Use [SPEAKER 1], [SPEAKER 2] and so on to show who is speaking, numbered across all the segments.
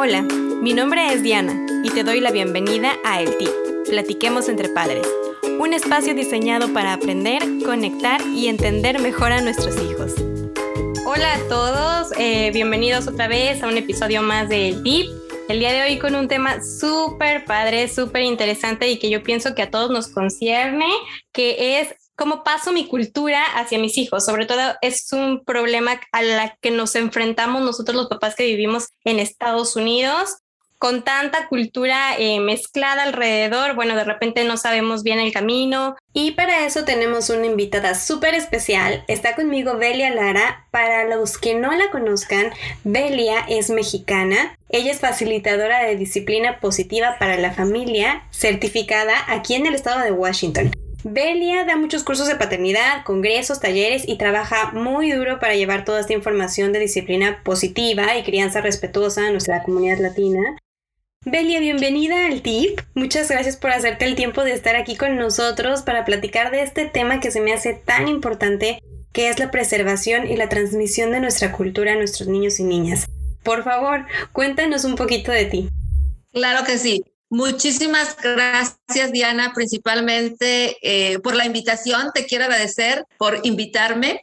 [SPEAKER 1] Hola, mi nombre es Diana y te doy la bienvenida a El Tip, Platiquemos entre Padres, un espacio diseñado para aprender, conectar y entender mejor a nuestros hijos. Hola a todos, eh, bienvenidos otra vez a un episodio más de El Tip. El día de hoy con un tema súper padre, súper interesante y que yo pienso que a todos nos concierne, que es cómo paso mi cultura hacia mis hijos. Sobre todo es un problema a la que nos enfrentamos nosotros los papás que vivimos en Estados Unidos con tanta cultura eh, mezclada alrededor, bueno, de repente no sabemos bien el camino. Y para eso tenemos una invitada súper especial. Está conmigo Belia Lara. Para los que no la conozcan, Belia es mexicana. Ella es facilitadora de disciplina positiva para la familia, certificada aquí en el estado de Washington. Belia da muchos cursos de paternidad, congresos, talleres y trabaja muy duro para llevar toda esta información de disciplina positiva y crianza respetuosa a nuestra comunidad latina. Belia, bienvenida al TIP. Muchas gracias por hacerte el tiempo de estar aquí con nosotros para platicar de este tema que se me hace tan importante, que es la preservación y la transmisión de nuestra cultura a nuestros niños y niñas. Por favor, cuéntanos un poquito de ti.
[SPEAKER 2] Claro que sí. Muchísimas gracias, Diana, principalmente eh, por la invitación. Te quiero agradecer por invitarme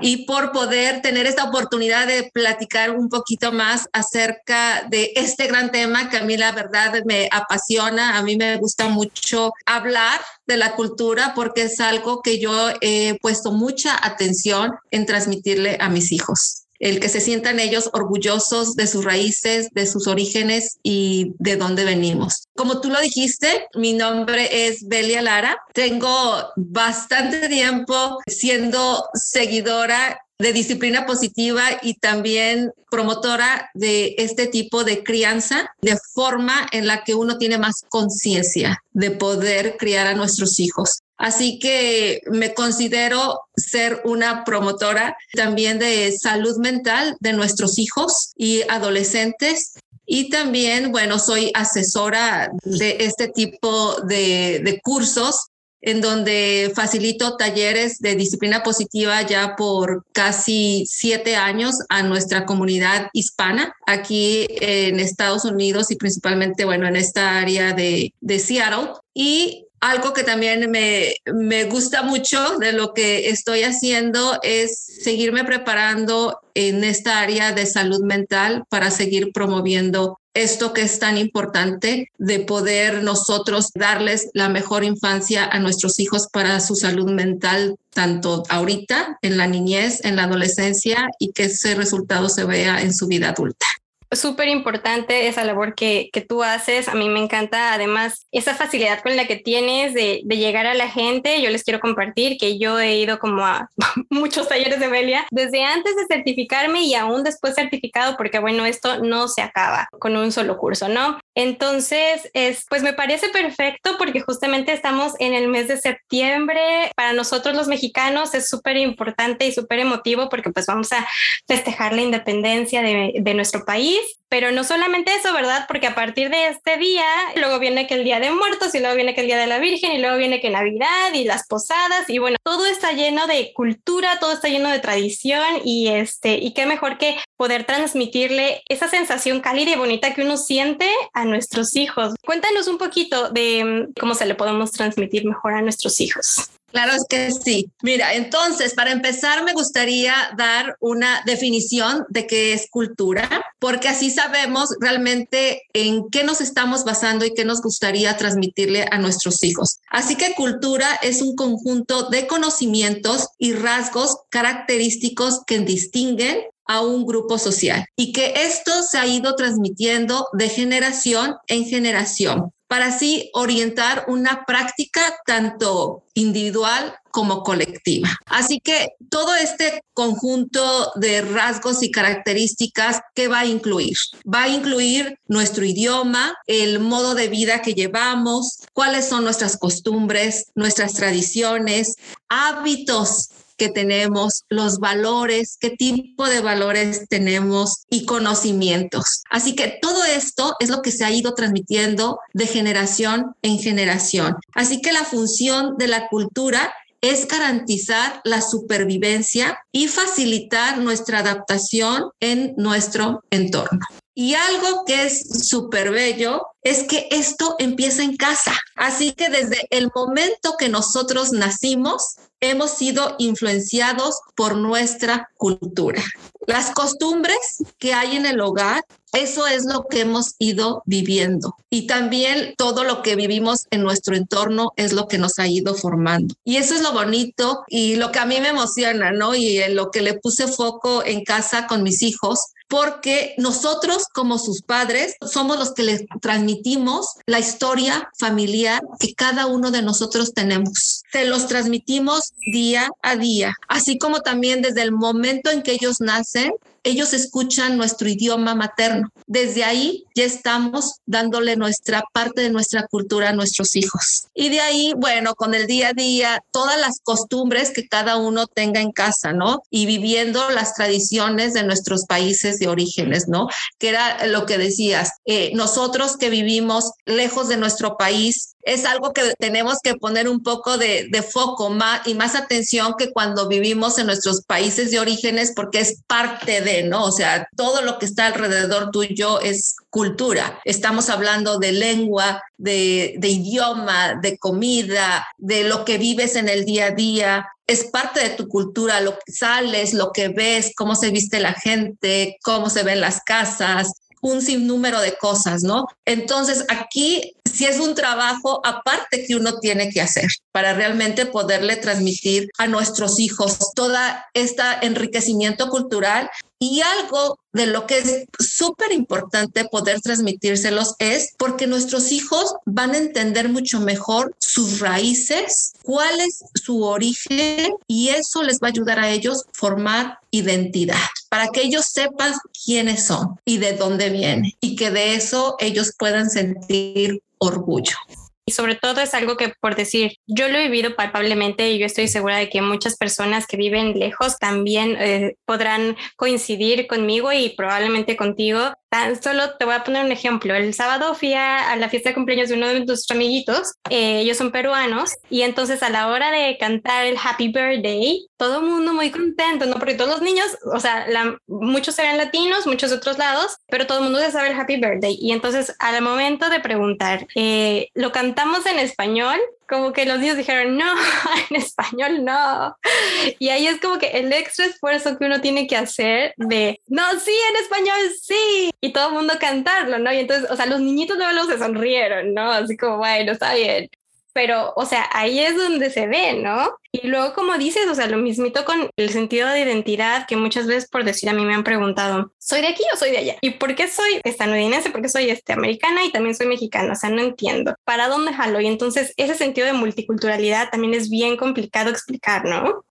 [SPEAKER 2] y por poder tener esta oportunidad de platicar un poquito más acerca de este gran tema que a mí la verdad me apasiona. A mí me gusta mucho hablar de la cultura porque es algo que yo he puesto mucha atención en transmitirle a mis hijos el que se sientan ellos orgullosos de sus raíces, de sus orígenes y de dónde venimos. Como tú lo dijiste, mi nombre es Belia Lara. Tengo bastante tiempo siendo seguidora de disciplina positiva y también promotora de este tipo de crianza, de forma en la que uno tiene más conciencia de poder criar a nuestros hijos. Así que me considero ser una promotora también de salud mental de nuestros hijos y adolescentes. Y también, bueno, soy asesora de este tipo de, cursos en donde facilito talleres de disciplina positiva ya por casi siete años a nuestra comunidad hispana aquí en Estados Unidos y principalmente, bueno, en esta área de, de Seattle. Y algo que también me, me, gusta mucho de lo que estoy haciendo es seguirme preparando en esta área de salud mental para seguir promoviendo esto que es tan importante de poder nosotros darles la mejor infancia a nuestros hijos para su salud mental, tanto ahorita, en la niñez, en la adolescencia y que ese resultado se vea en su vida adulta
[SPEAKER 1] súper importante esa labor que, que, tú haces. A mí me encanta además esa facilidad con la que tienes de, de, llegar a la gente. Yo les quiero compartir que yo he ido como a muchos talleres de Belia desde antes de certificarme y aún después certificado porque bueno, esto no se acaba con un solo curso, ¿no? Entonces, es, pues me parece perfecto porque justamente estamos en el mes de septiembre. Para nosotros los mexicanos es súper importante y súper emotivo porque pues vamos a festejar la independencia de, de nuestro país pero no solamente eso, ¿verdad? Porque a partir de este día, luego viene que el Día de Muertos y luego viene que el Día de la Virgen y luego viene que Navidad y las posadas y bueno, todo está lleno de cultura, todo está lleno de tradición y este, y qué mejor que poder transmitirle esa sensación cálida y bonita que uno siente a nuestros hijos. Cuéntanos un poquito de mm, cómo se le podemos transmitir mejor a nuestros hijos.
[SPEAKER 2] Claro que sí. Mira, entonces, para empezar, me gustaría dar una definición de qué es cultura, porque así sabemos realmente en qué nos estamos basando y qué nos gustaría transmitirle a nuestros hijos. Así que cultura es un conjunto de conocimientos y rasgos característicos que distinguen a un grupo social y que esto se ha ido transmitiendo de generación en generación para así orientar una práctica tanto individual como colectiva. Así que todo este conjunto de rasgos y características, ¿qué va a incluir? Va a incluir nuestro idioma, el modo de vida que llevamos, cuáles son nuestras costumbres, nuestras tradiciones, hábitos que tenemos, los valores, qué tipo de valores tenemos y conocimientos. Así que todo esto es lo que se ha ido transmitiendo de generación en generación. Así que la función de la cultura es garantizar la supervivencia y facilitar nuestra adaptación en nuestro entorno. Y algo que es súper bello es que esto empieza en casa. Así que desde el momento que nosotros nacimos, hemos sido influenciados por nuestra cultura. Las costumbres que hay en el hogar, eso es lo que hemos ido viviendo. Y también todo lo que vivimos en nuestro entorno es lo que nos ha ido formando. Y eso es lo bonito y lo que a mí me emociona, ¿no? Y en lo que le puse foco en casa con mis hijos porque nosotros como sus padres somos los que les transmitimos la historia familiar que cada uno de nosotros tenemos. Se los transmitimos día a día, así como también desde el momento en que ellos nacen, ellos escuchan nuestro idioma materno. Desde ahí ya estamos dándole nuestra parte de nuestra cultura a nuestros hijos. Y de ahí, bueno, con el día a día, todas las costumbres que cada uno tenga en casa, ¿no? Y viviendo las tradiciones de nuestros países de orígenes, ¿no? Que era lo que decías, eh, nosotros que vivimos lejos de nuestro país, es algo que tenemos que poner un poco de, foco más y más atención que cuando vivimos en nuestros países de orígenes, porque es parte de, ¿no? O sea, todo lo que está alrededor tuyo es cultura. Estamos hablando de lengua, de, de idioma, de comida, de lo que vives en el día a día es parte de tu cultura, lo que sales, lo que ves, cómo se viste la gente, cómo se ven las casas, un sinnúmero de cosas, ¿no? Entonces aquí si es un trabajo aparte que uno tiene que hacer para realmente poderle transmitir a nuestros hijos toda este enriquecimiento cultural. Y algo de lo que es súper importante poder transmitírselos es porque nuestros hijos van a entender mucho mejor sus raíces, cuál es su origen y eso les va a ayudar a ellos formar identidad para que ellos sepan quiénes son y de dónde vienen y que de eso ellos puedan sentir orgullo.
[SPEAKER 1] Y sobre todo es algo que, por decir, yo lo he vivido palpablemente y yo estoy segura de que muchas personas que viven lejos también eh, podrán coincidir conmigo y probablemente contigo Tan solo te voy a poner un ejemplo. El sábado fui a, la fiesta de cumpleaños de uno de nuestros amiguitos. Eh, ellos son peruanos y entonces a la hora de cantar el Happy Birthday, todo el mundo muy contento, ¿no? Porque todos los niños, o sea, muchos eran latinos, muchos de otros lados, pero todo el mundo ya sabe el Happy Birthday. Y entonces al momento de preguntar, eh, ¿lo cantamos en español? Como que los niños dijeron, no, en español no. Y ahí es como que el extra esfuerzo que uno tiene que hacer de, no, sí, en español sí. Y todo el mundo cantarlo, ¿no? Y entonces, o sea, los niñitos luego se sonrieron, ¿no? Así como, bueno, está bien pero, o sea, ahí es donde se ve, ¿no? Y luego, como dices, o sea, lo mismito con el sentido de identidad que muchas veces, por decir, a mí me han preguntado, ¿soy de aquí o soy de allá? ¿Y por qué soy estadounidense? ¿Por qué soy este, americana y también soy mexicana? O sea, no entiendo. ¿Para dónde jalo? Y entonces, ese sentido de multiculturalidad también es bien complicado explicar, ¿no?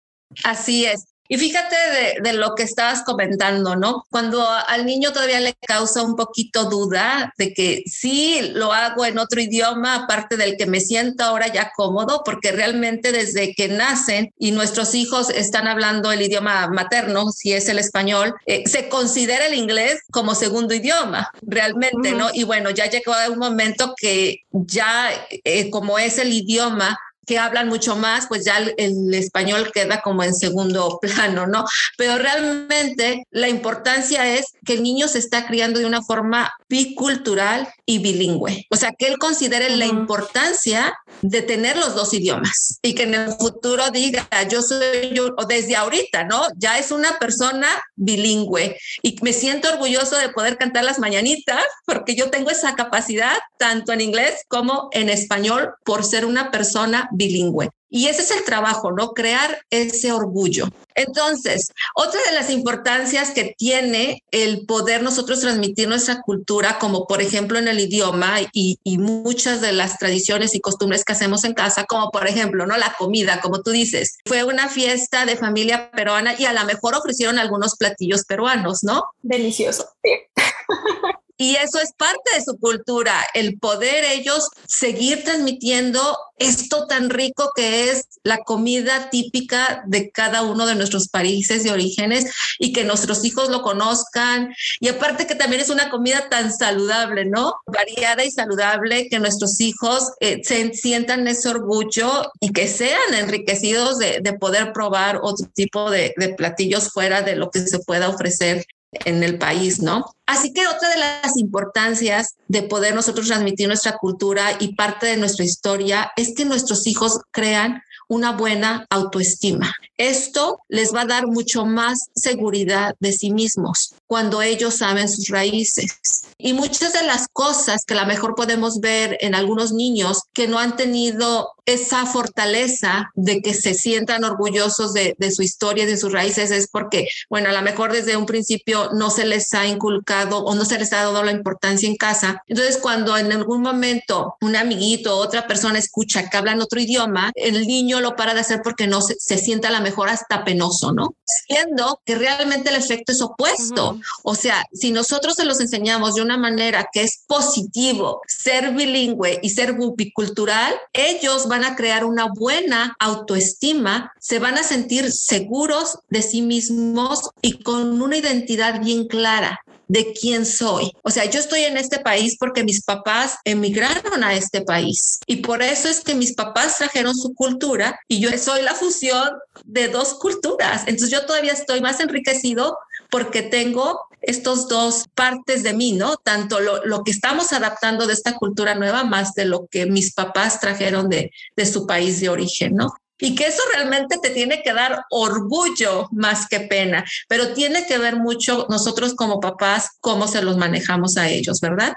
[SPEAKER 2] Así es. Y fíjate de, lo que estabas comentando, ¿no? Cuando al niño todavía le causa un poquito duda de que sí lo hago en otro idioma, aparte del que me siento ahora ya cómodo, porque realmente desde que nacen y nuestros hijos están hablando el idioma materno, si es el español, eh, se considera el inglés como segundo idioma, realmente, ¿no? Y bueno, ya llegó un momento que ya eh, como es el idioma, que hablan mucho más, pues ya el, español queda como en segundo plano, ¿no? Pero realmente la importancia es que el niño se está criando de una forma bicultural y bilingüe. O sea, que él considere la importancia de tener los dos idiomas y que en el futuro diga, yo soy yo, o desde ahorita, ¿no? Ya es una persona bilingüe y me siento orgulloso de poder cantar las mañanitas porque yo tengo esa capacidad tanto en inglés como en español por ser una persona bilingüe. Y ese es el trabajo, ¿no? Crear ese orgullo. Entonces, otra de las importancias que tiene el poder nosotros transmitir nuestra cultura, como por ejemplo en el idioma y, y, muchas de las tradiciones y costumbres que hacemos en casa, como por ejemplo, ¿no? La comida, como tú dices, fue una fiesta de familia peruana y a lo mejor ofrecieron algunos platillos peruanos, ¿no?
[SPEAKER 1] Delicioso. Sí.
[SPEAKER 2] Y eso es parte de su cultura, el poder ellos seguir transmitiendo esto tan rico que es la comida típica de cada uno de nuestros países de orígenes y que nuestros hijos lo conozcan. Y aparte que también es una comida tan saludable, ¿no? Variada y saludable, que nuestros hijos eh, se sientan ese orgullo y que sean enriquecidos de, poder probar otro tipo de, de platillos fuera de lo que se pueda ofrecer en el país, ¿no? Así que otra de las importancias de poder nosotros transmitir nuestra cultura y parte de nuestra historia es que nuestros hijos crean una buena autoestima. Esto les va a dar mucho más seguridad de sí mismos cuando ellos saben sus raíces. Y muchas de las cosas que a lo mejor podemos ver en algunos niños que no han tenido esa fortaleza de que se sientan orgullosos de, su historia y de sus raíces es porque, bueno, a lo mejor desde un principio no se les ha inculcado o no se les ha dado la importancia en casa. Entonces, cuando en algún momento un amiguito o otra persona escucha que hablan otro idioma, el niño lo para de hacer porque no se, se sienta a lo mejor hasta penoso, ¿no? Siendo que realmente el efecto es opuesto. O sea, si nosotros se los enseñamos de una manera que es positivo, ser bilingüe y ser bicultural, ellos van a crear una buena autoestima, se van a sentir seguros de sí mismos y con una identidad bien clara de quién soy. O sea, yo estoy en este país porque mis papás emigraron a este país y por eso es que mis papás trajeron su cultura y yo soy la fusión de dos culturas. Entonces yo todavía estoy más enriquecido porque tengo estos dos partes de mí, ¿no? Tanto lo, que estamos adaptando de esta cultura nueva más de lo que mis papás trajeron de, de su país de origen, ¿no? Y que eso realmente te tiene que dar orgullo más que pena, pero tiene que ver mucho nosotros como papás, cómo se los manejamos a ellos, ¿verdad?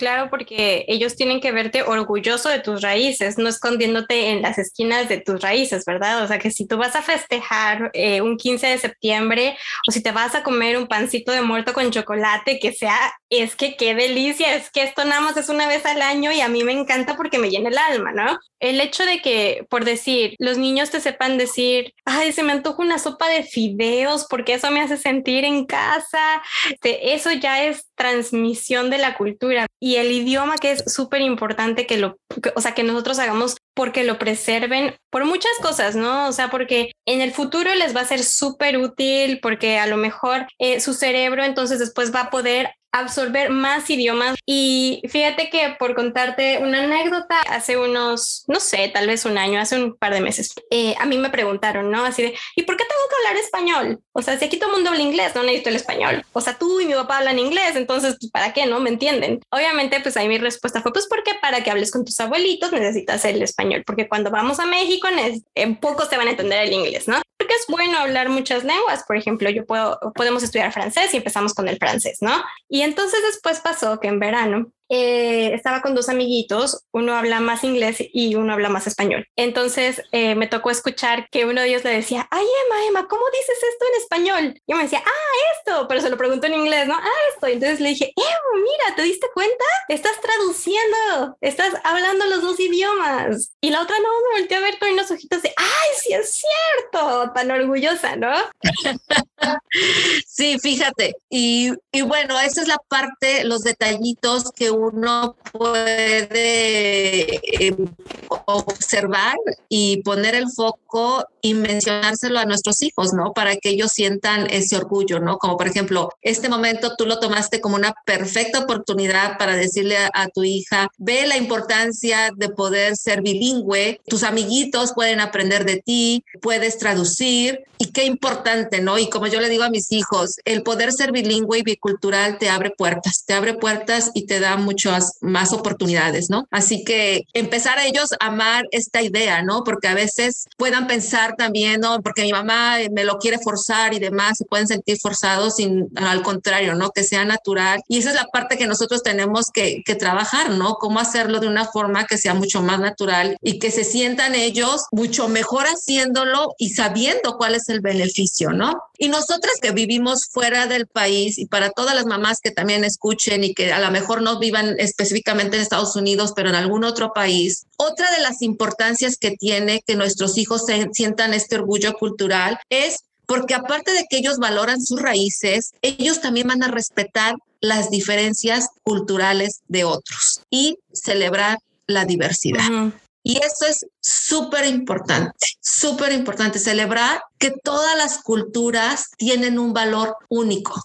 [SPEAKER 1] claro, porque ellos tienen que verte orgulloso de tus raíces, no escondiéndote en las esquinas de tus raíces, ¿verdad? O sea, que si tú vas a festejar eh, un 15 de septiembre o si te vas a comer un pancito de muerto con chocolate, que sea, es que qué delicia, es que esto nada más es una vez al año y a mí me encanta porque me llena el alma, ¿no? El hecho de que, por decir, los niños te sepan decir, ay, se me antoja una sopa de fideos porque eso me hace sentir en casa, eso ya es transmisión de la cultura y el idioma que es súper importante que lo, o sea, que nosotros hagamos porque lo preserven por muchas cosas, ¿no? O sea, porque en el futuro les va a ser súper útil porque a lo mejor eh, su cerebro entonces después va a poder absorber más idiomas. Y fíjate que por contarte una anécdota, hace unos, no sé, tal vez un año, hace un par de meses, eh, a mí me preguntaron, ¿no? Así de, ¿y por qué tengo que hablar español? O sea, si aquí todo el mundo habla inglés, no necesito el español. O sea, tú y mi papá hablan inglés, entonces, pues, ¿para qué? ¿No? ¿Me entienden? Obviamente, pues ahí mi respuesta fue, pues porque para que hables con tus abuelitos necesitas el español, porque cuando vamos a México, en pocos te van a entender el inglés, ¿no? Porque es bueno hablar muchas lenguas. Por ejemplo, yo puedo, podemos estudiar francés y empezamos con el francés, ¿no? Y entonces después pasó que en verano eh, estaba con dos amiguitos, uno habla más inglés y uno habla más español. Entonces eh, me tocó escuchar que uno de ellos le decía, ay Emma, Emma, ¿cómo dices esto en español? Y yo me decía, ah, esto, pero se lo preguntó en inglés, ¿no? Ah, esto. entonces le dije, Emma, mira, ¿te diste cuenta? Estás traduciendo, estás hablando los dos idiomas. Y la otra no, me volteó a ver con unos ojitos de, ay, sí es cierto, tan orgullosa, ¿no?
[SPEAKER 2] sí, fíjate. Y, y bueno, esa es la parte, los detallitos que uno puede eh, observar y poner el foco y mencionárselo a nuestros hijos, ¿no? Para que ellos sientan ese orgullo, ¿no? Como por ejemplo, este momento tú lo tomaste como una perfecta oportunidad para decirle a, tu hija, ve la importancia de poder ser bilingüe, tus amiguitos pueden aprender de ti, puedes traducir y qué importante, ¿no? Y como yo le digo a mis hijos, el poder ser bilingüe y bicultural te abre puertas, te abre puertas y te da muchas más oportunidades, ¿no? Así que empezar a ellos a amar esta idea, ¿no? Porque a veces puedan pensar también, ¿no? Porque mi mamá me lo quiere forzar y demás, se pueden sentir forzados sin, al contrario, ¿no? Que sea natural. Y esa es la parte que nosotros tenemos que, que trabajar, ¿no? Cómo hacerlo de una forma que sea mucho más natural y que se sientan ellos mucho mejor haciéndolo y sabiendo cuál es el beneficio, ¿no? Y nosotras que vivimos fuera del país y para todas las mamás que también escuchen y que a lo mejor no vivan específicamente en Estados Unidos, pero en algún otro país, otra de las importancias que tiene que nuestros hijos sientan este orgullo cultural es porque aparte de que ellos valoran sus raíces, ellos también van a respetar las diferencias culturales de otros y celebrar la diversidad. Y eso es súper importante, súper importante celebrar que todas las culturas tienen un valor único.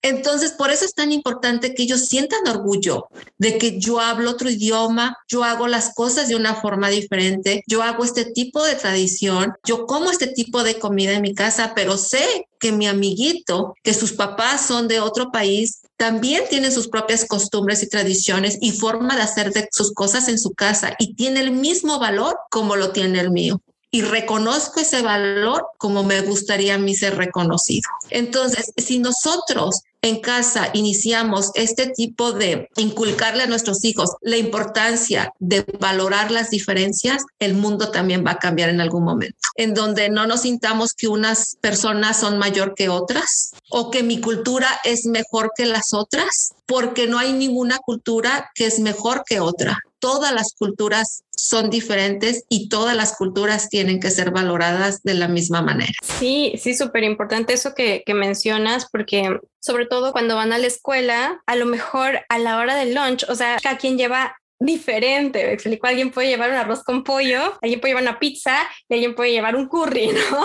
[SPEAKER 2] Entonces, por eso es tan importante que ellos sientan orgullo de que yo hablo otro idioma, yo hago las cosas de una forma diferente, yo hago este tipo de tradición, yo como este tipo de comida en mi casa, pero sé que mi amiguito, que sus papás son de otro país, también tiene sus propias costumbres y tradiciones y forma de hacer sus cosas en su casa y tiene el mismo valor como lo tiene el mío y reconozco ese valor como me gustaría a mí ser reconocido. Entonces, si nosotros en casa iniciamos este tipo de inculcarle a nuestros hijos la importancia de valorar las diferencias, el mundo también va a cambiar en algún momento, en donde no nos sintamos que unas personas son mayor que otras o que mi cultura es mejor que las otras, porque no hay ninguna cultura que es mejor que otra todas las culturas son diferentes y todas las culturas tienen que ser valoradas de la misma manera.
[SPEAKER 1] Sí, sí, súper importante eso que, que, mencionas, porque sobre todo cuando van a la escuela, a lo mejor a la hora del lunch, o sea, cada quien lleva diferente. Me explico, alguien puede llevar un arroz con pollo, alguien puede llevar una pizza y alguien puede llevar un curry, ¿no?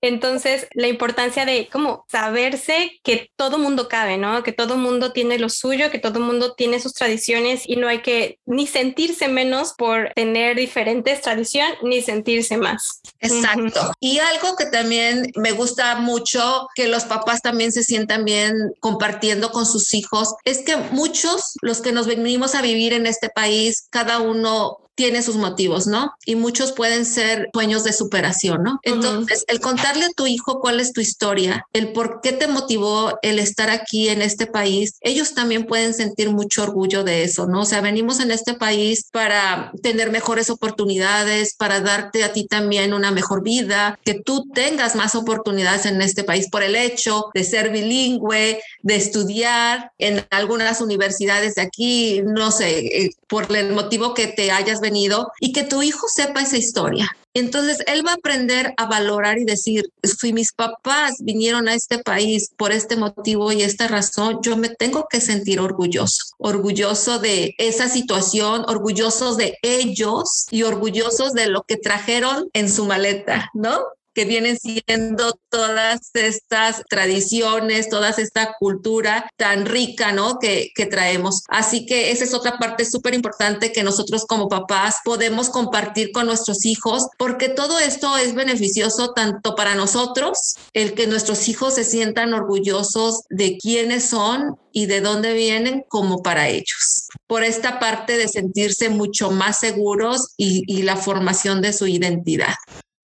[SPEAKER 1] Entonces, la importancia de como saberse que todo mundo cabe, ¿no? Que todo mundo tiene lo suyo, que todo mundo tiene sus tradiciones y no hay que ni sentirse menos por tener diferentes tradiciones ni sentirse más.
[SPEAKER 2] Exacto. Y algo que también me gusta mucho que los papás también se sientan bien compartiendo con sus hijos es que muchos, los que nos venimos a vivir en este país, país, cada uno tiene sus motivos, ¿no? Y muchos pueden ser sueños de superación, ¿no? Entonces, el contarle a tu hijo cuál es tu historia, el por qué te motivó el estar aquí en este país, ellos también pueden sentir mucho orgullo de eso, ¿no? O sea, venimos en este país para tener mejores oportunidades, para darte a ti también una mejor vida, que tú tengas más oportunidades en este país por el hecho de ser bilingüe, de estudiar en algunas universidades de aquí, no sé, eh, por el motivo que te hayas venido y que tu hijo sepa esa historia. Entonces él va a aprender a valorar y decir, si mis papás vinieron a este país por este motivo y esta razón, yo me tengo que sentir orgulloso, orgulloso de esa situación, orgullosos de ellos y orgullosos de lo que trajeron en su maleta, ¿no? Que vienen siendo todas estas tradiciones, toda esta cultura tan rica, ¿no? Que, que traemos. Así que esa es otra parte súper importante que nosotros como papás podemos compartir con nuestros hijos, porque todo esto es beneficioso tanto para nosotros, el que nuestros hijos se sientan orgullosos de quiénes son y de dónde vienen, como para ellos. Por esta parte de sentirse mucho más seguros y, y la formación de su identidad.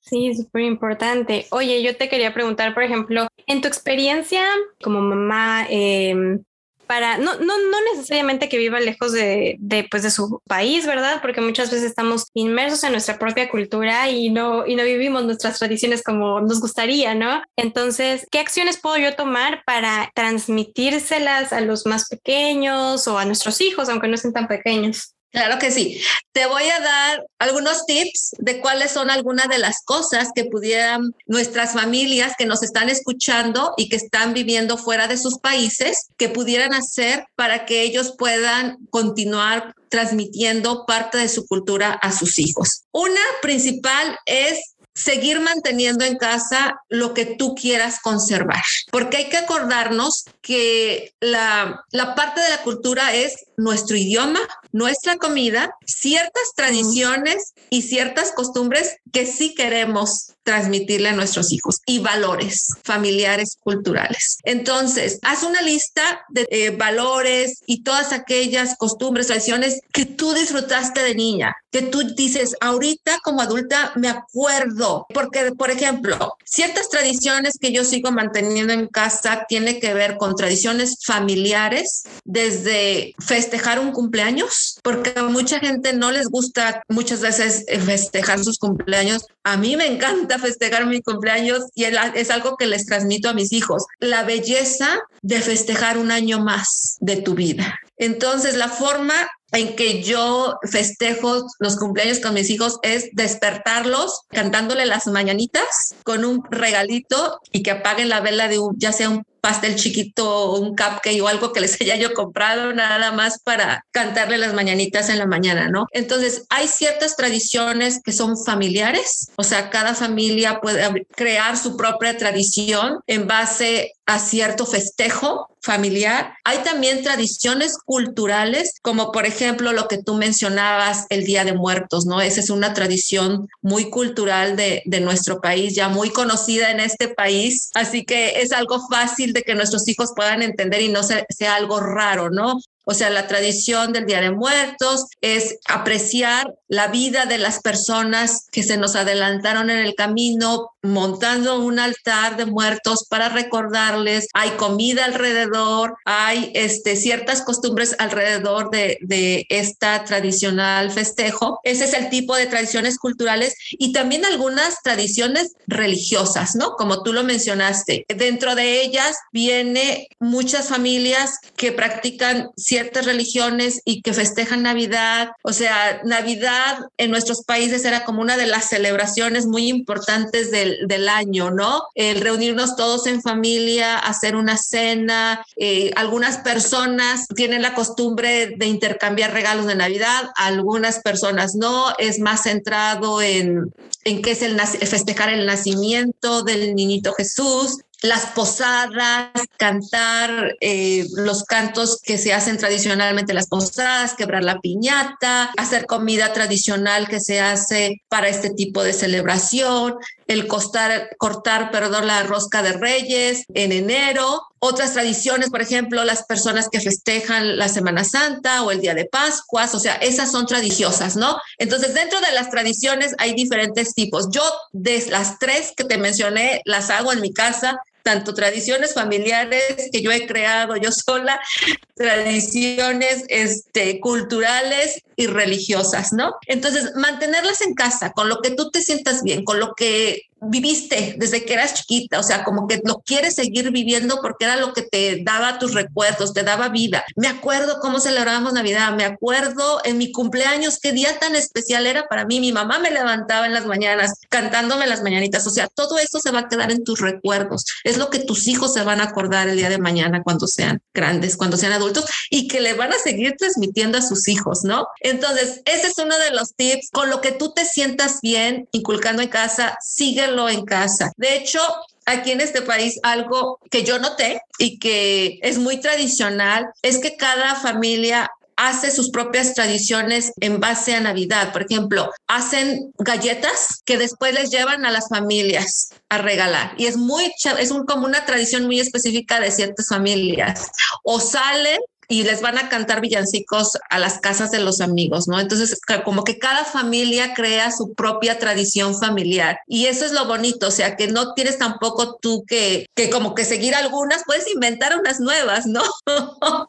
[SPEAKER 1] Sí, súper importante. Oye, yo te quería preguntar, por ejemplo, en tu experiencia como mamá, em, para, no, no, no necesariamente que viva lejos de, de, pues de su país, ¿verdad? Porque muchas veces estamos inmersos en nuestra propia cultura y no, y no vivimos nuestras tradiciones como nos gustaría, ¿no? Entonces, ¿qué acciones puedo yo tomar para transmitírselas a los más pequeños o a nuestros hijos, aunque no sean tan pequeños?
[SPEAKER 2] Claro que sí. Te voy a dar algunos tips de cuáles son algunas de las cosas que pudieran nuestras familias que nos están escuchando y que están viviendo fuera de sus países, que pudieran hacer para que ellos puedan continuar transmitiendo parte de su cultura a sus hijos. Una principal es seguir manteniendo en casa lo que tú quieras conservar, porque hay que acordarnos que la, la parte de la cultura es nuestro idioma, nuestra comida, ciertas tradiciones y ciertas costumbres que sí queremos transmitirle a nuestros hijos y valores familiares, culturales. Entonces, haz una lista de eh, valores y todas aquellas costumbres, tradiciones que tú disfrutaste de niña, que tú dices, ahorita como adulta me acuerdo, porque, por ejemplo, ciertas tradiciones que yo sigo manteniendo en casa tiene que ver con tradiciones familiares, desde festejar un cumpleaños, porque a mucha gente no les gusta muchas veces festejar sus cumpleaños. A mí me encanta festejar mi cumpleaños y es algo que les transmito a mis hijos. La belleza de festejar un año más de tu vida. Entonces, la forma en que yo festejo los cumpleaños con mis hijos es despertarlos cantándole las mañanitas con un regalito y que apaguen la vela de un, ya sea un pastel chiquito, un cupcake o algo que les haya yo comprado nada más para cantarle las mañanitas en la mañana, ¿no? Entonces, hay ciertas tradiciones que son familiares, o sea, cada familia puede crear su propia tradición en base a cierto festejo familiar. Hay también tradiciones culturales, como por ejemplo lo que tú mencionabas, el Día de Muertos, ¿no? Esa es una tradición muy cultural de, de nuestro país, ya muy conocida en este país, así que es algo fácil de que nuestros hijos puedan entender y no sea, sea algo raro, ¿no? O sea, la tradición del Día de Muertos es apreciar la vida de las personas que se nos adelantaron en el camino, montando un altar de muertos para recordarles. Hay comida alrededor, hay este, ciertas costumbres alrededor de, de esta tradicional festejo. Ese es el tipo de tradiciones culturales y también algunas tradiciones religiosas, ¿no? Como tú lo mencionaste. Dentro de ellas viene muchas familias que practican ciertas religiones y que festejan Navidad. O sea, Navidad en nuestros países era como una de las celebraciones muy importantes del, del año, ¿no? El reunirnos todos en familia, hacer una cena. Eh, algunas personas tienen la costumbre de intercambiar regalos de Navidad, algunas personas no. Es más centrado en, en qué es el festejar el nacimiento del niñito Jesús las posadas, cantar eh, los cantos que se hacen tradicionalmente en las posadas, quebrar la piñata, hacer comida tradicional que se hace para este tipo de celebración, el costar, cortar, perdón, la rosca de reyes en enero. Otras tradiciones, por ejemplo, las personas que festejan la Semana Santa o el Día de Pascuas, o sea, esas son tradiciosas, ¿no? Entonces, dentro de las tradiciones hay diferentes tipos. Yo de las tres que te mencioné, las hago en mi casa tanto tradiciones familiares que yo he creado yo sola, tradiciones este, culturales y religiosas, ¿no? Entonces, mantenerlas en casa, con lo que tú te sientas bien, con lo que viviste desde que eras chiquita, o sea, como que lo quieres seguir viviendo porque era lo que te daba tus recuerdos, te daba vida. Me acuerdo cómo celebrábamos Navidad, me acuerdo en mi cumpleaños, qué día tan especial era para mí. Mi mamá me levantaba en las mañanas cantándome las mañanitas, o sea, todo eso se va a quedar en tus recuerdos. Es lo que tus hijos se van a acordar el día de mañana cuando sean grandes, cuando sean adultos y que le van a seguir transmitiendo a sus hijos, ¿no? Entonces, ese es uno de los tips. Con lo que tú te sientas bien, inculcando en casa, sigue en casa. De hecho, aquí en este país algo que yo noté y que es muy tradicional es que cada familia hace sus propias tradiciones en base a Navidad. Por ejemplo, hacen galletas que después les llevan a las familias a regalar. Y es muy, es un, como una tradición muy específica de ciertas familias. O salen y les van a cantar villancicos a las casas de los amigos, ¿no? Entonces, como que cada familia crea su propia tradición familiar y eso es lo bonito, o sea, que no tienes tampoco tú que, que como que seguir algunas, puedes inventar unas nuevas, ¿no?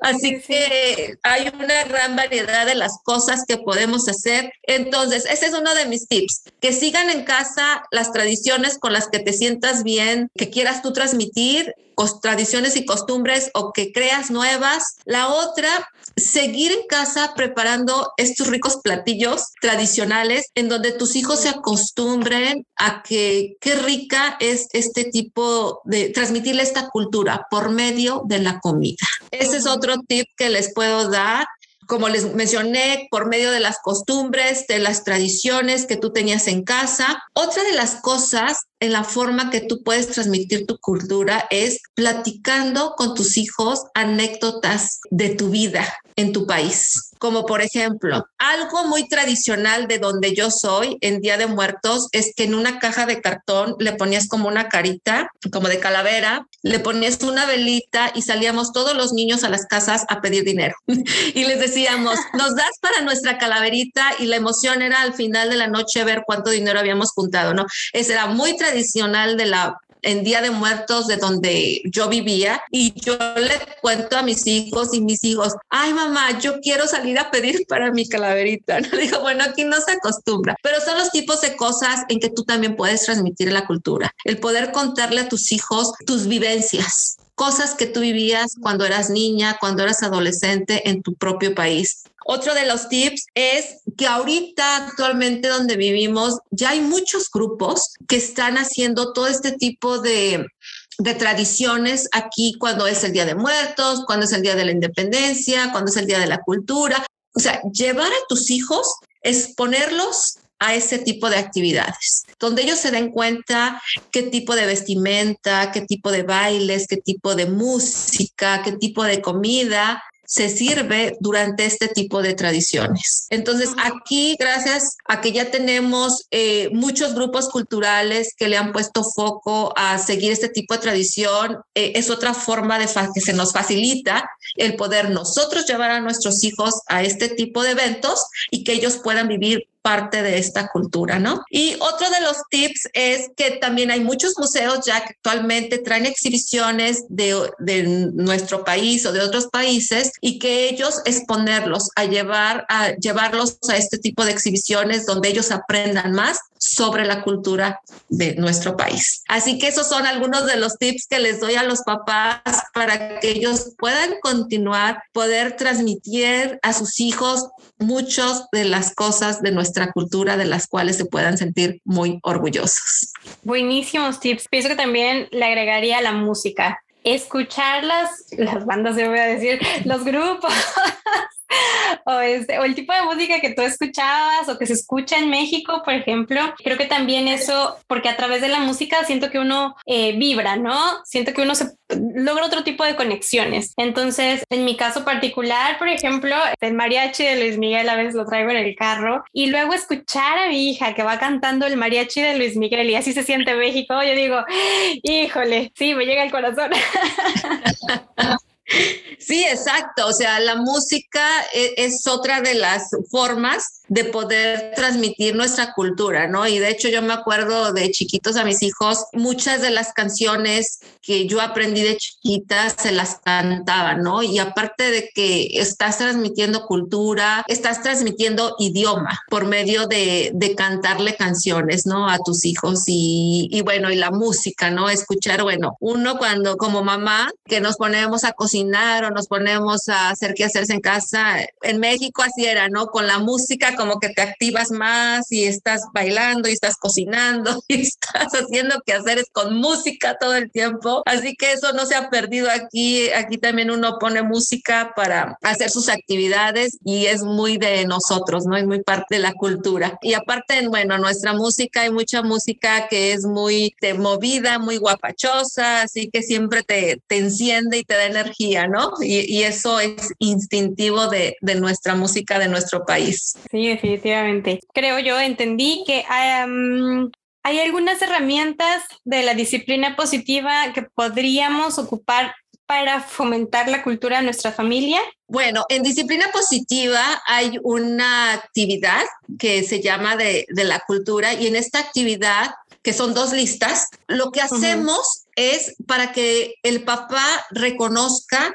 [SPEAKER 2] Así que hay una gran variedad de las cosas que podemos hacer. Entonces, ese es uno de mis tips, que sigan en casa las tradiciones con las que te sientas bien, que quieras tú transmitir tradiciones y costumbres o que creas nuevas. La otra, seguir en casa preparando estos ricos platillos tradicionales en donde tus hijos se acostumbren a que qué rica es este tipo de transmitirle esta cultura por medio de la comida. Ese es otro tip que les puedo dar como les mencioné, por medio de las costumbres, de las tradiciones que tú tenías en casa. Otra de las cosas en la forma que tú puedes transmitir tu cultura es platicando con tus hijos anécdotas de tu vida en tu país. Como por ejemplo, algo muy tradicional de donde yo soy en Día de Muertos es que en una caja de cartón le ponías como una carita, como de calavera, le ponías una velita y salíamos todos los niños a las casas a pedir dinero. y les decíamos, nos das para nuestra calaverita y la emoción era al final de la noche ver cuánto dinero habíamos juntado, ¿no? Ese era muy tradicional de la en Día de Muertos de donde yo vivía y yo le cuento a mis hijos y mis hijos, ay mamá, yo quiero salir a pedir para mi calaverita. ¿No? Digo, bueno, aquí no se acostumbra, pero son los tipos de cosas en que tú también puedes transmitir la cultura, el poder contarle a tus hijos tus vivencias, cosas que tú vivías cuando eras niña, cuando eras adolescente en tu propio país. Otro de los tips es que ahorita actualmente donde vivimos ya hay muchos grupos que están haciendo todo este tipo de de tradiciones aquí cuando es el Día de Muertos, cuando es el Día de la Independencia, cuando es el Día de la Cultura. O sea, llevar a tus hijos, exponerlos a ese tipo de actividades, donde ellos se den cuenta qué tipo de vestimenta, qué tipo de bailes, qué tipo de música, qué tipo de comida se sirve durante este tipo de tradiciones. Entonces, aquí, gracias a que ya tenemos eh, muchos grupos culturales que le han puesto foco a seguir este tipo de tradición, eh, es otra forma de que se nos facilita el poder nosotros llevar a nuestros hijos a este tipo de eventos y que ellos puedan vivir parte de esta cultura, ¿no? Y otro de los tips es que también hay muchos museos ya que actualmente traen exhibiciones de, nuestro país o de otros países y que ellos exponerlos a llevar a llevarlos a este tipo de exhibiciones donde ellos aprendan más sobre la cultura de nuestro país. Así que esos son algunos de los tips que les doy a los papás para que ellos puedan continuar, poder transmitir a sus hijos muchas de las cosas de nuestra cultura de las cuales se puedan sentir muy orgullosos.
[SPEAKER 1] Buenísimos tips. Pienso que también le agregaría la música. Escuchar las, las bandas, se voy a decir, los grupos, o, este, o el tipo de música que tú escuchabas o que se escucha en México, por ejemplo. Creo que también eso, porque a través de la música siento que uno eh, vibra, ¿no? Siento que uno se logra otro tipo de conexiones. Entonces, en mi caso particular, por ejemplo, el mariachi de Luis Miguel a veces lo traigo en el carro y luego escuchar a mi hija que va cantando el mariachi de Luis Miguel y así se siente México, yo digo, híjole, sí, me llega el corazón.
[SPEAKER 2] Sí, exacto. O sea, la música e, es, otra de las formas de poder transmitir nuestra cultura, ¿no? Y de hecho yo me acuerdo de chiquitos a mis hijos, muchas de las canciones que yo aprendí de chiquita se las cantaba, ¿no? Y aparte de que estás transmitiendo cultura, estás transmitiendo idioma por medio de, de cantarle canciones, ¿no? A tus hijos y, y bueno, y la música, ¿no? Escuchar, bueno, uno cuando como mamá que nos ponemos a cocinar o nos ponemos a hacer qué hacerse en casa, en México así era, ¿no? Con la música como que te activas más y estás bailando y estás cocinando y estás haciendo que hacer con música todo el tiempo. Así que eso no se ha perdido aquí. Aquí también uno pone música para hacer sus actividades y es muy de nosotros, ¿no? Es muy parte de la cultura. Y aparte, bueno, nuestra música, hay mucha música que es muy movida, muy guapachosa, así que siempre te, te enciende y te da energía, ¿no? Y, y eso es instintivo de, de nuestra música, de nuestro país.
[SPEAKER 1] Sí, definitivamente. Creo yo, entendí que hay algunas herramientas de la disciplina positiva que podríamos ocupar para fomentar la cultura de nuestra familia?
[SPEAKER 2] Bueno, en disciplina positiva hay una actividad que se llama de, de la cultura y en esta actividad, que son dos listas, lo que hacemos es para que el papá reconozca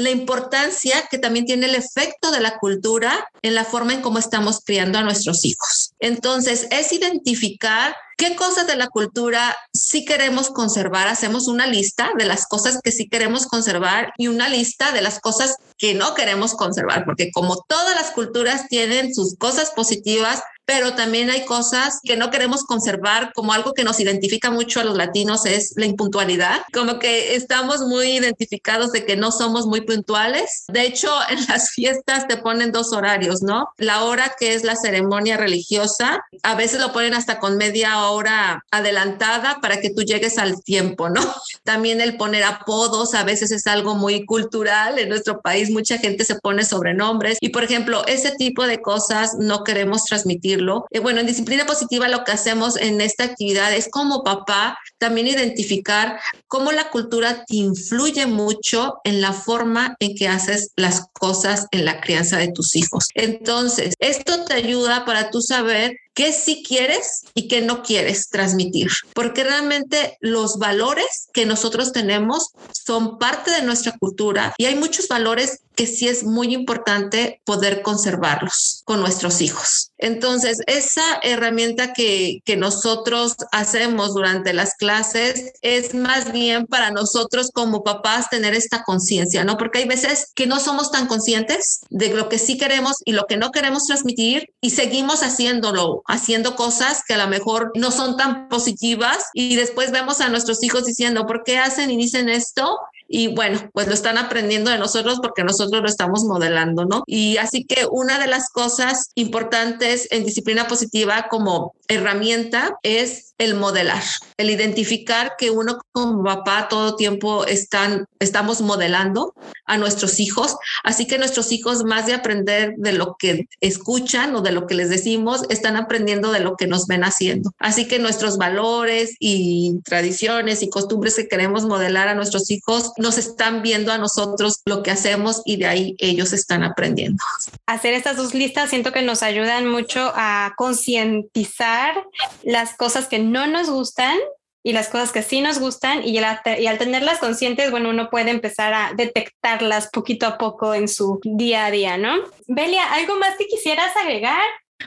[SPEAKER 2] la importancia que también tiene el efecto de la cultura en la forma en cómo estamos criando a nuestros hijos. Entonces, es identificar qué cosas de la cultura sí queremos conservar. Hacemos una lista de las cosas que sí queremos conservar y una lista de las cosas que no queremos conservar, porque como todas las culturas tienen sus cosas positivas, pero también hay cosas que no queremos conservar, como algo que nos identifica mucho a los latinos es la impuntualidad, como que estamos muy identificados de que no somos muy puntuales. De hecho, en las fiestas te ponen dos horarios, ¿no? La hora que es la ceremonia religiosa, a veces lo ponen hasta con media hora adelantada para que tú llegues al tiempo, ¿no? También el poner apodos a veces es algo muy cultural en nuestro país, mucha gente se pone sobrenombres y por ejemplo, ese tipo de cosas no queremos transmitir eh, bueno, en disciplina positiva lo que hacemos en esta actividad es como papá también identificar cómo la cultura te influye mucho en la forma en que haces las cosas en la crianza de tus hijos. Entonces, esto te ayuda para tú saber qué sí quieres y qué no quieres transmitir, porque realmente los valores que nosotros tenemos son parte de nuestra cultura y hay muchos valores que sí es muy importante poder conservarlos con nuestros hijos. Entonces, esa herramienta que, que nosotros hacemos durante las clases es más bien para nosotros como papás tener esta conciencia, ¿no? Porque hay veces que no somos tan conscientes de lo que sí queremos y lo que no queremos transmitir y seguimos haciéndolo, haciendo cosas que a lo mejor no son tan positivas y después vemos a nuestros hijos diciendo, ¿por qué hacen y dicen esto? Y bueno, pues lo están aprendiendo de nosotros porque nosotros lo estamos modelando, ¿no? Y así que una de las cosas importantes en disciplina positiva como herramienta es el modelar, el identificar que uno como papá todo tiempo están, estamos modelando a nuestros hijos, así que nuestros hijos más de aprender de lo que escuchan o de lo que les decimos, están aprendiendo de lo que nos ven haciendo. Así que nuestros valores y tradiciones y costumbres que queremos modelar a nuestros hijos nos están viendo a nosotros lo que hacemos y de ahí ellos están aprendiendo.
[SPEAKER 1] Hacer estas dos listas siento que nos ayudan mucho a concientizar las cosas que no nos gustan y las cosas que sí nos gustan y, y, al tenerlas conscientes, bueno, uno puede empezar a detectarlas poquito a poco en su día a día, ¿no? Belia, ¿algo más que quisieras agregar?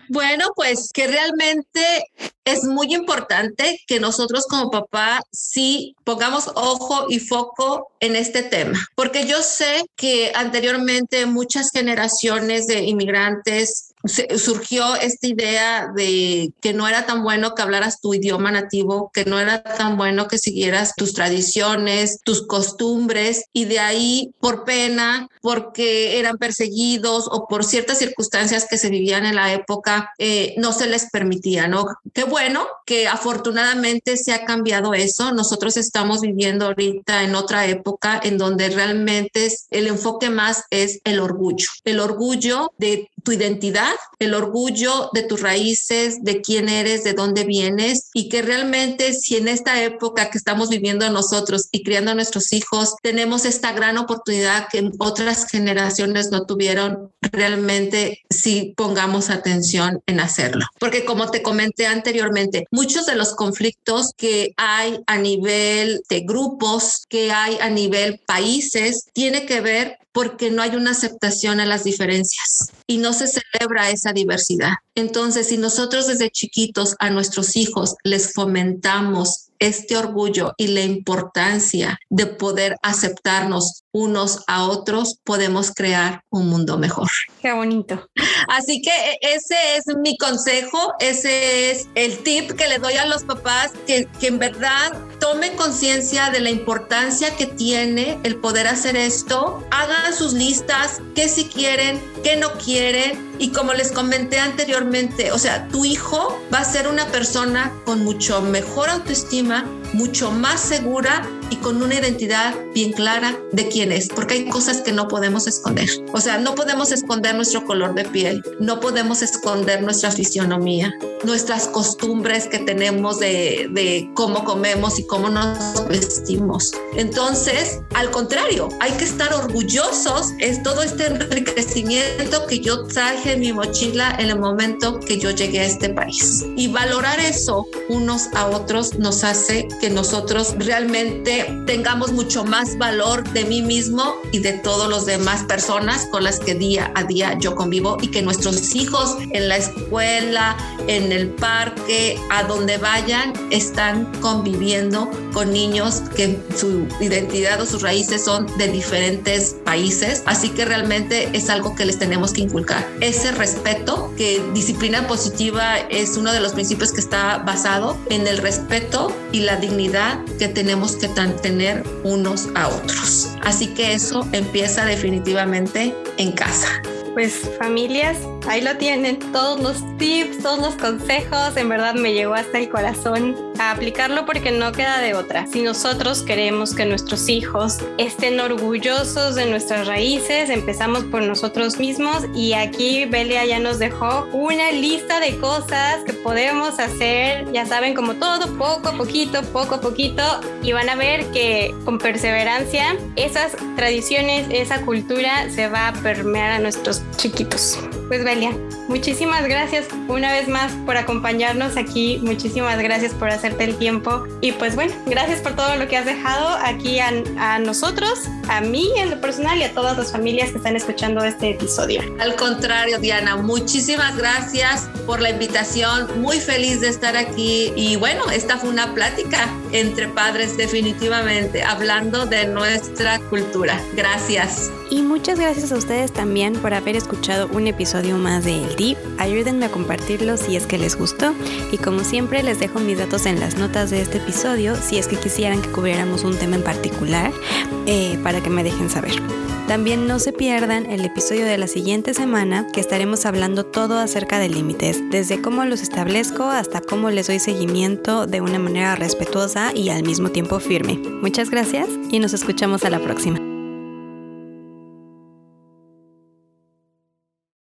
[SPEAKER 2] Bueno, pues que realmente es muy importante que nosotros como papá sí pongamos ojo y foco en este tema, porque yo sé que anteriormente muchas generaciones de inmigrantes surgió esta idea de que no era tan bueno que hablaras tu idioma nativo, que no era tan bueno que siguieras tus tradiciones, tus costumbres, y de ahí por pena, porque eran perseguidos o por ciertas circunstancias que se vivían en la época, eh, no se les permitía, ¿no? Qué bueno que afortunadamente se ha cambiado eso. Nosotros estamos viviendo ahorita en otra época en donde realmente el enfoque más es el orgullo, el orgullo de tu identidad, el orgullo de tus raíces, de quién eres, de dónde vienes y que realmente si en esta época que estamos viviendo nosotros y criando a nuestros hijos tenemos esta gran oportunidad que otras generaciones no tuvieron, realmente si pongamos atención en hacerlo. Porque como te comenté anteriormente, muchos de los conflictos que hay a nivel de grupos, que hay a nivel países, tiene que ver porque no hay una aceptación a las diferencias y no se celebra esa diversidad. Entonces, si nosotros desde chiquitos a nuestros hijos les fomentamos este orgullo y la importancia de poder aceptarnos unos a otros, podemos crear un mundo mejor.
[SPEAKER 1] Qué bonito.
[SPEAKER 2] Así que e, ese es mi consejo, ese es el tip que le doy a los papás, que, que en verdad tomen conciencia de la importancia que tiene el poder hacer esto, hagan sus listas, qué si quieren, qué no quieren, y como les comenté anteriormente, o sea, tu hijo va a ser una persona con mucho mejor autoestima, próxima! Mucho más segura y con una identidad bien clara de quién es, porque hay cosas que no podemos esconder. O sea, no podemos esconder nuestro color de piel, no podemos esconder nuestra fisionomía, nuestras costumbres que tenemos de, de cómo comemos y cómo nos vestimos. Entonces, al contrario, hay que estar orgullosos. Es todo este enriquecimiento que yo traje en mi mochila en el momento que yo llegué a este país. Y valorar eso unos a otros nos hace que nosotros realmente tengamos mucho más valor de mí mismo y de todos los demás personas con las que día a día yo convivo y que nuestros hijos en la escuela, en el parque, a donde vayan, están conviviendo con niños que su identidad o sus raíces son de diferentes países. Así que realmente es algo que les tenemos que inculcar. Ese respeto, que disciplina positiva es uno de los principios que está basado en el respeto y la dignidad que tenemos que tener unos a otros. Así que eso empieza definitivamente en casa.
[SPEAKER 1] Pues familias, ahí lo tienen, todos los tips, todos los consejos, en verdad me llegó hasta el corazón a aplicarlo porque no queda de otra. Si nosotros queremos que nuestros hijos estén orgullosos de nuestras raíces, empezamos por nosotros mismos y aquí Belia ya nos dejó una lista de cosas que podemos hacer, ya saben, como todo, poco a poquito, poco a poquito y van a ver que con perseverancia esas tradiciones, esa cultura se va a permear a nuestros chiquitos. Pues Muchísimas gracias una vez más por acompañarnos aquí, muchísimas gracias por hacerte el tiempo. Y pues bueno, gracias por todo lo que has dejado aquí a nosotros
[SPEAKER 3] a mí en lo personal y a todas las familias que están escuchando este episodio.
[SPEAKER 2] Al contrario, Diana, muchísimas gracias por la invitación. Muy feliz de estar aquí. Y bueno, esta fue una plática entre padres definitivamente, hablando de nuestra cultura. Gracias.
[SPEAKER 3] Y muchas gracias a ustedes también por haber escuchado un episodio más de El Deep. Ayúdenme a compartirlo si es que les gustó. Y como siempre, les dejo mis datos en las notas de este episodio si es que quisieran que cubriéramos un tema en particular eh, para que me dejen saber. También no se pierdan el episodio de la siguiente semana que estaremos hablando todo acerca de límites, desde cómo los establezco hasta cómo les doy seguimiento de una manera respetuosa y al mismo tiempo firme. Muchas gracias y nos escuchamos a la próxima.